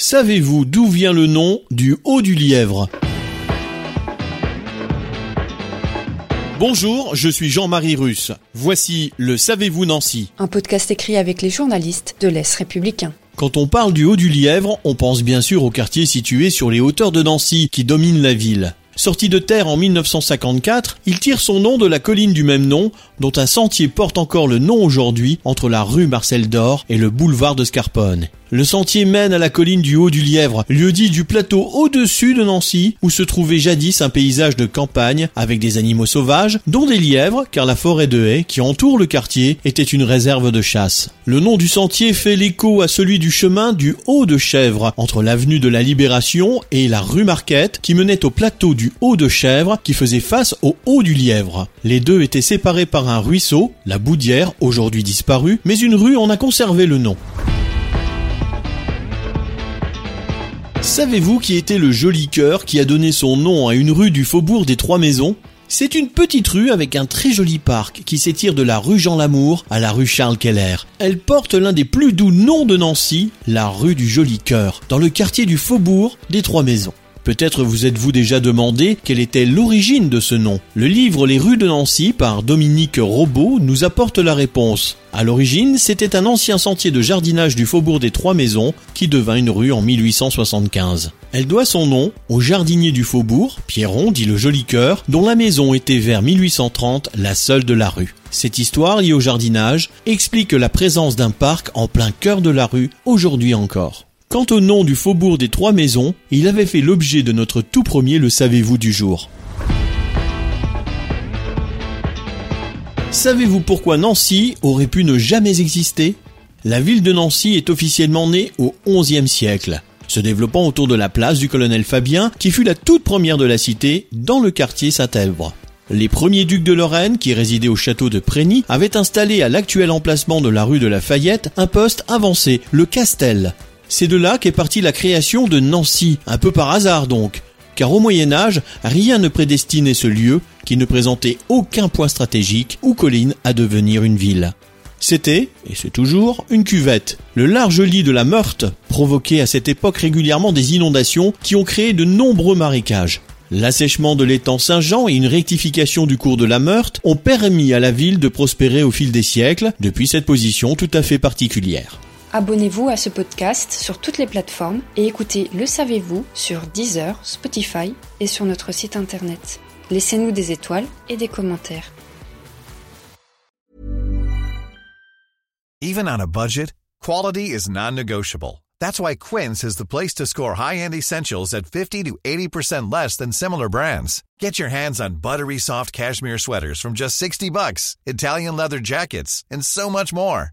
Savez-vous d'où vient le nom du Haut du Lièvre? Bonjour, je suis Jean-Marie Russe. Voici le Savez-vous Nancy Un podcast écrit avec les journalistes de l'Est républicain. Quand on parle du Haut du Lièvre, on pense bien sûr au quartier situé sur les hauteurs de Nancy qui domine la ville. Sorti de terre en 1954, il tire son nom de la colline du même nom, dont un sentier porte encore le nom aujourd'hui entre la rue Marcel d'Or et le boulevard de Scarpone. Le sentier mène à la colline du Haut du Lièvre, lieu dit du plateau au-dessus de Nancy, où se trouvait jadis un paysage de campagne avec des animaux sauvages, dont des lièvres, car la forêt de haies qui entoure le quartier était une réserve de chasse. Le nom du sentier fait l'écho à celui du chemin du Haut de Chèvre, entre l'avenue de la Libération et la rue Marquette, qui menait au plateau du Haut de Chèvre, qui faisait face au Haut du Lièvre. Les deux étaient séparés par un ruisseau, la Boudière, aujourd'hui disparue, mais une rue en a conservé le nom. Savez-vous qui était le joli cœur qui a donné son nom à une rue du faubourg des Trois Maisons? C'est une petite rue avec un très joli parc qui s'étire de la rue Jean Lamour à la rue Charles Keller. Elle porte l'un des plus doux noms de Nancy, la rue du Joli Cœur, dans le quartier du faubourg des Trois Maisons. Peut-être vous êtes-vous déjà demandé quelle était l'origine de ce nom. Le livre Les rues de Nancy par Dominique Robot nous apporte la réponse. À l'origine, c'était un ancien sentier de jardinage du faubourg des Trois Maisons qui devint une rue en 1875. Elle doit son nom au jardinier du faubourg, Pierron dit le joli cœur, dont la maison était vers 1830 la seule de la rue. Cette histoire liée au jardinage explique la présence d'un parc en plein cœur de la rue aujourd'hui encore. Quant au nom du faubourg des Trois Maisons, il avait fait l'objet de notre tout premier Le Savez-vous du jour. Savez-vous pourquoi Nancy aurait pu ne jamais exister? La ville de Nancy est officiellement née au XIe siècle, se développant autour de la place du colonel Fabien, qui fut la toute première de la cité dans le quartier Saint-Èvre. Les premiers ducs de Lorraine, qui résidaient au château de Prégny, avaient installé à l'actuel emplacement de la rue de la Fayette un poste avancé, le Castel, c'est de là qu'est partie la création de Nancy, un peu par hasard donc, car au Moyen Âge, rien ne prédestinait ce lieu qui ne présentait aucun point stratégique ou colline à devenir une ville. C'était, et c'est toujours, une cuvette. Le large lit de la Meurthe provoquait à cette époque régulièrement des inondations qui ont créé de nombreux marécages. L'assèchement de l'étang Saint-Jean et une rectification du cours de la Meurthe ont permis à la ville de prospérer au fil des siècles depuis cette position tout à fait particulière. Abonnez-vous à ce podcast sur toutes les plateformes et écoutez Le Savez-vous sur Deezer, Spotify et sur notre site internet. Laissez-nous des étoiles et des commentaires. Even on a budget, quality is non-negotiable. That's why Quince is the place to score high-end essentials at 50 to 80% less than similar brands. Get your hands on buttery soft cashmere sweaters from just 60 bucks, Italian leather jackets, and so much more.